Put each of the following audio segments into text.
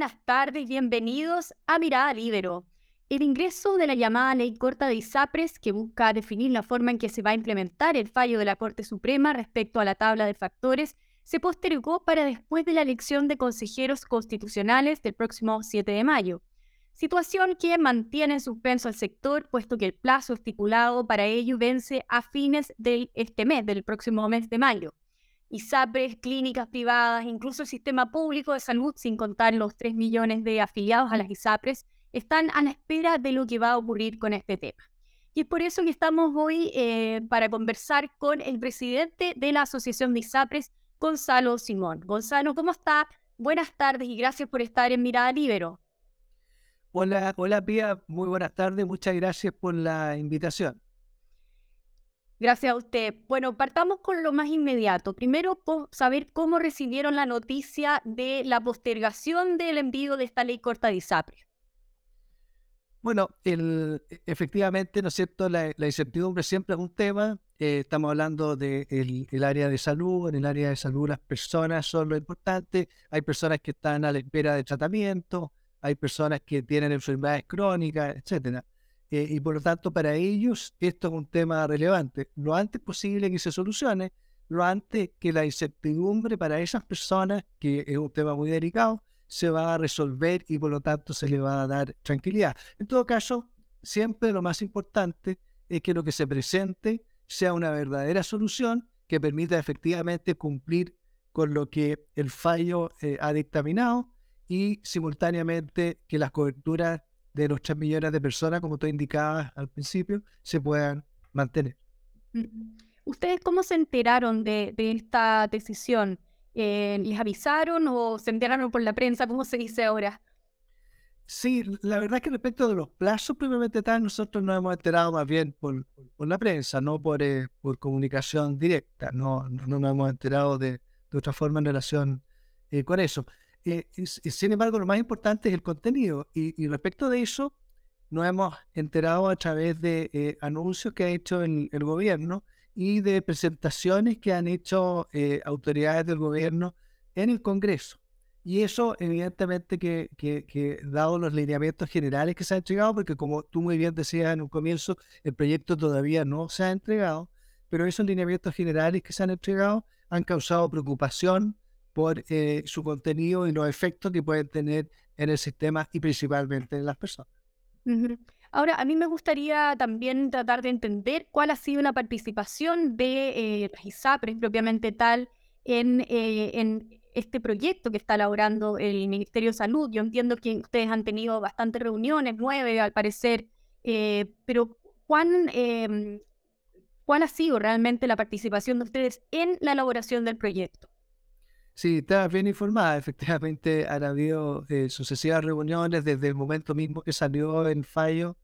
buenas tardes, bienvenidos a Mirada Libero. El ingreso de la llamada ley corta de ISAPRES, que busca definir la forma en que se va a implementar el fallo de la Corte Suprema respecto a la tabla de factores, se postergó para después de la elección de consejeros constitucionales del próximo 7 de mayo. Situación que mantiene en suspenso al sector, puesto que el plazo estipulado para ello vence a fines de este mes, del próximo mes de mayo. ISAPRES, clínicas privadas, incluso el sistema público de salud, sin contar los 3 millones de afiliados a las ISAPRES, están a la espera de lo que va a ocurrir con este tema. Y es por eso que estamos hoy eh, para conversar con el presidente de la Asociación de ISAPRES, Gonzalo Simón. Gonzalo, ¿cómo está? Buenas tardes y gracias por estar en Mirada Libero. Hola, hola Pía, muy buenas tardes, muchas gracias por la invitación. Gracias a usted. Bueno, partamos con lo más inmediato. Primero, saber cómo recibieron la noticia de la postergación del envío de esta ley corta de ISAPRES. Bueno, el, e, efectivamente, ¿no es cierto? La, incertidumbre siempre es un tema. Eh, estamos hablando del de el área de salud. En el área de salud las personas son lo importante. Hay personas que están a la espera de tratamiento, hay personas que tienen enfermedades crónicas, etcétera. Eh, y por lo tanto, para ellos esto es un tema relevante. Lo antes posible que se solucione, lo antes que la incertidumbre para esas personas, que es un tema muy delicado, se va a resolver y por lo tanto se le va a dar tranquilidad. En todo caso, siempre lo más importante es que lo que se presente sea una verdadera solución que permita efectivamente cumplir con lo que el fallo eh, ha dictaminado y simultáneamente que las coberturas de los 3 millones de personas, como tú indicabas al principio, se puedan mantener. ¿Ustedes cómo se enteraron de esta decisión? Eh, ¿Les avisaron o se enteraron por la prensa? ¿Cómo se dice ahora? Sí, la verdad es que respecto de los plazos, primeramente tal, nosotros nos hemos enterado más bien por, por la prensa, no por, eh, por comunicación directa, no, no, nos hemos enterado de, de otra forma en relación eh, con eso. Sin embargo, lo más importante es el contenido y, y, respecto de eso, nos hemos enterado a través de anuncios que ha hecho el, el gobierno y de presentaciones que han hecho eh, autoridades del gobierno en el Congreso. Y eso, evidentemente, que, que, dado los lineamientos generales que se han entregado, porque como tú muy bien decías en un comienzo, el proyecto todavía no se ha entregado, pero esos lineamientos generales que se han entregado han causado preocupación por eh, su contenido y los efectos que pueden tener en el sistema y principalmente en las personas. Ahora, a mí me gustaría también tratar de entender cuál ha sido la participación de eh, ISAPRES propiamente tal en, eh, este proyecto que está elaborando el Ministerio de Salud. Yo entiendo que ustedes han tenido bastantes reuniones, nueve al parecer, eh, pero ¿cuán, em, ¿cuál ha sido realmente la participación de ustedes en la elaboración del proyecto? Sí, está bien informada. Efectivamente, han habido eh, sucesivas reuniones desde el momento mismo que salió el fallo.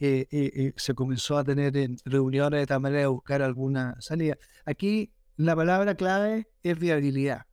Eh, eh, se comenzó a tener reuniones de tal manera de buscar alguna salida. Aquí la palabra clave es viabilidad.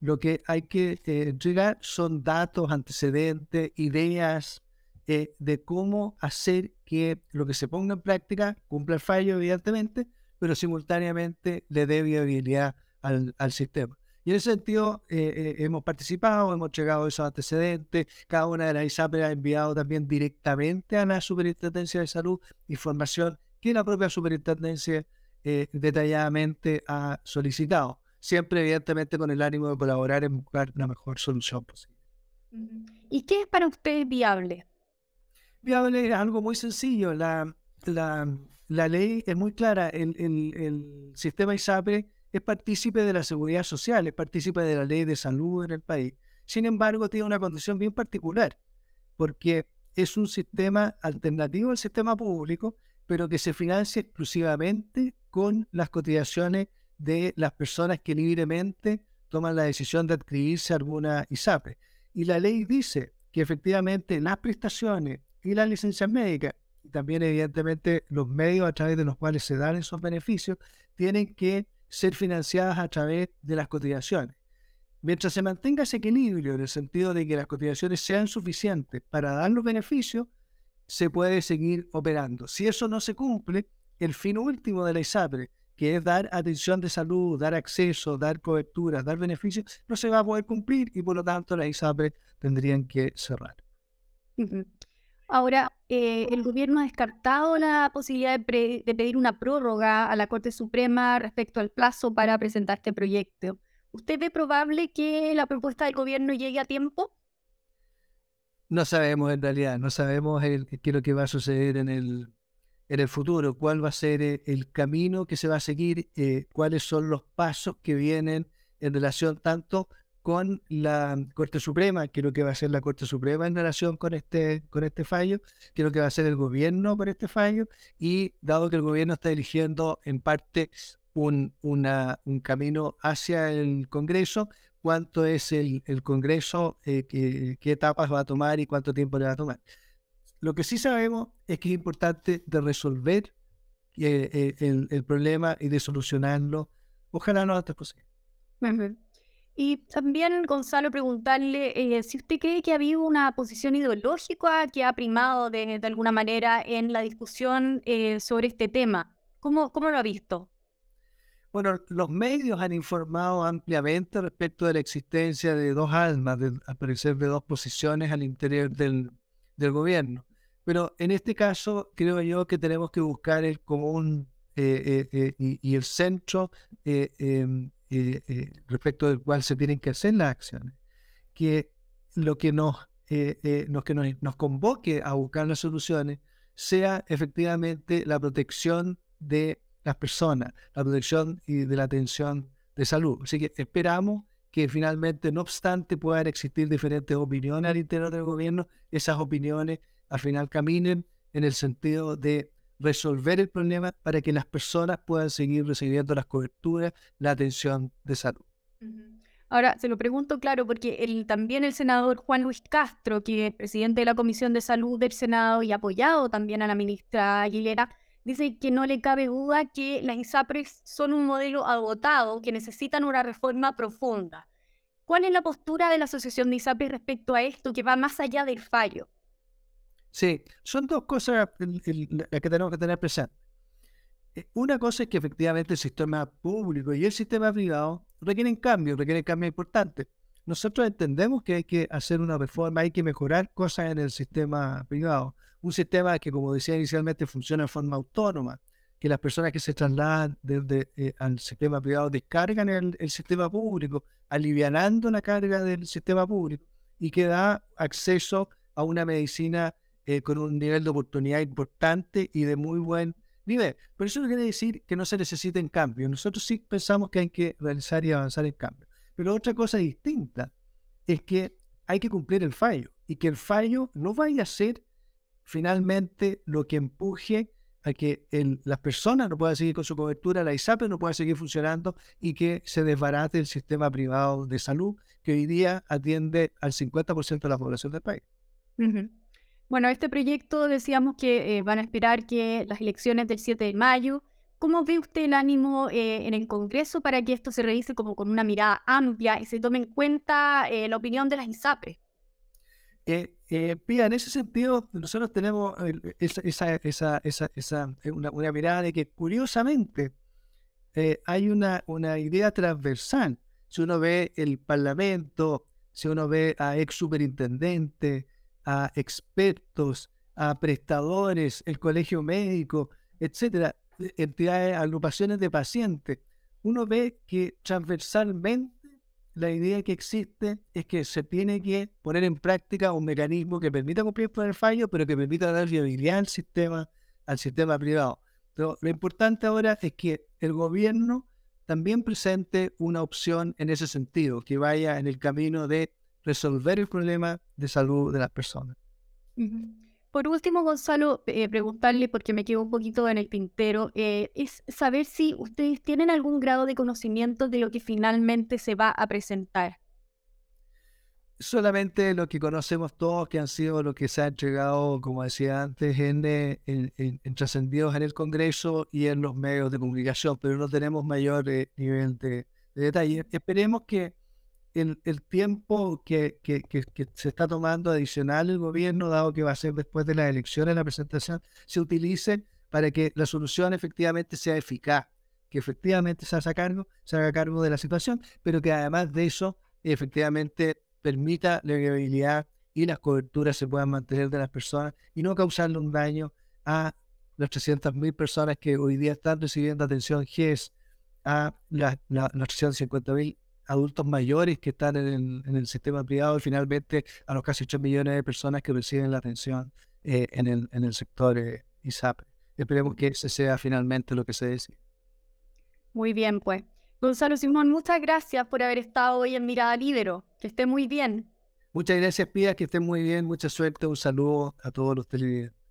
Lo que hay que entregar son datos, antecedentes, ideas de cómo hacer que lo que se ponga en práctica cumpla el fallo, evidentemente, pero simultáneamente le dé viabilidad al sistema. Y en ese sentido eh, eh, hemos participado, hemos llegado esos antecedentes, cada una de las ISAPRE ha enviado también directamente a la Superintendencia de Salud información que la propia Superintendencia eh, detalladamente ha solicitado, siempre evidentemente con el ánimo de colaborar en buscar la mejor solución posible. ¿Y qué es para usted viable? Viable es algo muy sencillo, la, la, la ley es muy clara, el, el, el sistema ISAPRE es partícipe de la seguridad social, es partícipe de la ley de salud en el país. Sin embargo, tiene una condición bien particular, porque es un sistema alternativo al sistema público, pero que se financia exclusivamente con las cotizaciones de las personas que libremente toman la decisión de adquirirse alguna ISAPE. Y la ley dice que efectivamente las prestaciones y las licencias médicas, y también evidentemente los medios a través de los cuales se dan esos beneficios, tienen que ser financiadas a través de las cotizaciones. Mientras se mantenga ese equilibrio en el sentido de que las cotizaciones sean suficientes para dar los beneficios, se puede seguir operando. Si eso no se cumple, el fin último de la ISAPRE, que es dar atención de salud, dar acceso, dar cobertura, dar beneficios, no se va a poder cumplir y por lo tanto las ISAPRES tendrían que cerrar. Ahora, eh, el gobierno ha descartado la posibilidad de, pedir una prórroga a la Corte Suprema respecto al plazo para presentar este proyecto. ¿Usted ve probable que la propuesta del gobierno llegue a tiempo? No sabemos en realidad, no sabemos qué es lo que va a suceder en el, en el futuro, cuál va a ser eh, el camino que se va a seguir, eh, cuáles son los pasos que vienen en relación tanto con la Corte Suprema, que lo que va a hacer la Corte Suprema en relación con este, con este fallo, que lo que va a hacer el gobierno con este fallo, y dado que el gobierno está eligiendo en parte un, una, un camino hacia el Congreso, cuánto es el, el Congreso, eh, qué, qué, etapas va a tomar y cuánto tiempo le va a tomar. Lo que sí sabemos es que es importante de resolver eh, eh, el, el, problema y de solucionarlo. Ojalá no otras cosas. Y también, Gonzalo, preguntarle eh, si usted cree que ha habido una posición ideológica que ha primado de, alguna manera en la discusión eh, sobre este tema. ¿Cómo, ¿Cómo lo ha visto? Bueno, los medios han informado ampliamente respecto de la existencia de dos almas, de, al parecer de dos posiciones al interior del, del gobierno. Pero en este caso creo yo que tenemos que buscar el común eh, y, y, el centro em, eh, eh, respecto del cual se tienen que hacer las acciones, que lo que nos, eh, que nos, convoque a buscar las soluciones sea efectivamente la protección de las personas, la protección y de la atención de salud. Así que esperamos que finalmente, no obstante, puedan existir diferentes opiniones al interior del gobierno, esas opiniones al final caminen en el sentido de resolver el problema para que las personas puedan seguir recibiendo las coberturas, la atención de salud. Ahora, se lo pregunto claro, porque el, también el senador Juan Luis Castro, que es presidente de la Comisión de Salud del Senado y apoyado también a la ministra Aguilera, dice que no le cabe duda que las ISAPRES son un modelo agotado, que necesitan una reforma profunda. ¿Cuál es la postura de la Asociación de ISAPRES respecto a esto que va más allá del fallo? Sí, son dos cosas las que tenemos que tener presente. Eh, una cosa es que efectivamente el sistema público y el sistema privado requieren cambios, requieren cambios importantes. Nosotros entendemos que hay que hacer una reforma, hay que mejorar cosas en el sistema privado. Un sistema que, como decía inicialmente, funciona de forma autónoma, que las personas que se trasladan desde eh, al sistema privado descargan el, el sistema público, alivianando la carga del sistema público y que da acceso a una medicina eh, con un nivel de oportunidad importante y de muy buen nivel. Pero eso no quiere decir que no se necesiten cambios. Nosotros sí pensamos que hay que realizar y avanzar en cambios. Pero otra cosa distinta es que hay que cumplir el fallo y que el fallo no vaya a ser finalmente lo que empuje a que las personas no puedan seguir con su cobertura, la ISAPE no pueda seguir funcionando y que se desbarate el sistema privado de salud que hoy día atiende al 50% de la población del país. Bueno, este proyecto decíamos que eh, van a esperar que las elecciones del 7 de mayo. ¿Cómo ve usted el ánimo eh, en el Congreso para que esto se revise como con una mirada amplia y se tome en cuenta eh, la opinión de las ISAPRE? mira, en ese sentido, nosotros tenemos esa, una, una, mirada de que curiosamente hay una, una idea transversal. Si uno ve el Parlamento, si uno ve a ex superintendentes, a expertos, a prestadores, el colegio médico, etcétera, e, entidades, agrupaciones de pacientes, uno ve que transversalmente la idea que existe es que se tiene que poner en práctica un mecanismo que permita cumplir con el fallo, pero que permita dar viabilidad al sistema, al sistema privado. Pero lo importante ahora es que el gobierno también presente una opción en ese sentido, que vaya en el camino de resolver el problema de salud de las personas. Por último, Gonzalo, eh, preguntarle, porque me quedo un poquito en el tintero, eh, es saber si ustedes tienen algún grado de conocimiento de lo que finalmente se va a presentar. Solamente lo que conocemos todos, que han sido lo que se ha entregado, como decía antes, en, eh, en, trascendidos en el Congreso y en los medios de comunicación, pero no tenemos mayor nivel de detalle. Esperemos que el, el tiempo que, que, que, se está tomando adicional el gobierno, dado que va a ser después de las elecciones la presentación, se utilice para que la solución efectivamente sea eficaz, que efectivamente se haga cargo, se de la situación, pero que además de eso, efectivamente permita la viabilidad y las coberturas se puedan mantener de las personas y no causarle un daño a las 300.000 personas que hoy día están recibiendo atención GES, a las, las 350.000 adultos mayores que están en el, sistema privado y finalmente a los casi 8 millones de personas que reciben la atención eh, en, el, en el sector eh, ISAP. Esperemos que ese sea finalmente lo que se decide. Muy bien, pues. Gonzalo Simón, muchas gracias por haber estado hoy en Mirada Libero. Que esté muy bien. Muchas gracias, Pía, que esté muy bien. Mucha suerte. Un saludo a todos los televidentes.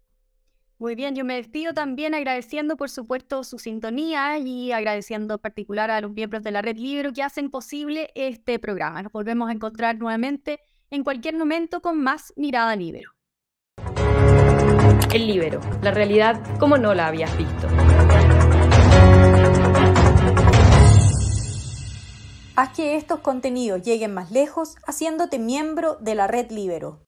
Muy bien, yo me despido también agradeciendo, por supuesto, su sintonía y agradeciendo en particular a los miembros de la Red Libro que hacen posible este programa. Nos volvemos a encontrar nuevamente en cualquier momento con más Mirada Libero. El Libero, la realidad como no la habías visto. Haz que estos contenidos lleguen más lejos haciéndote miembro de la Red Libero.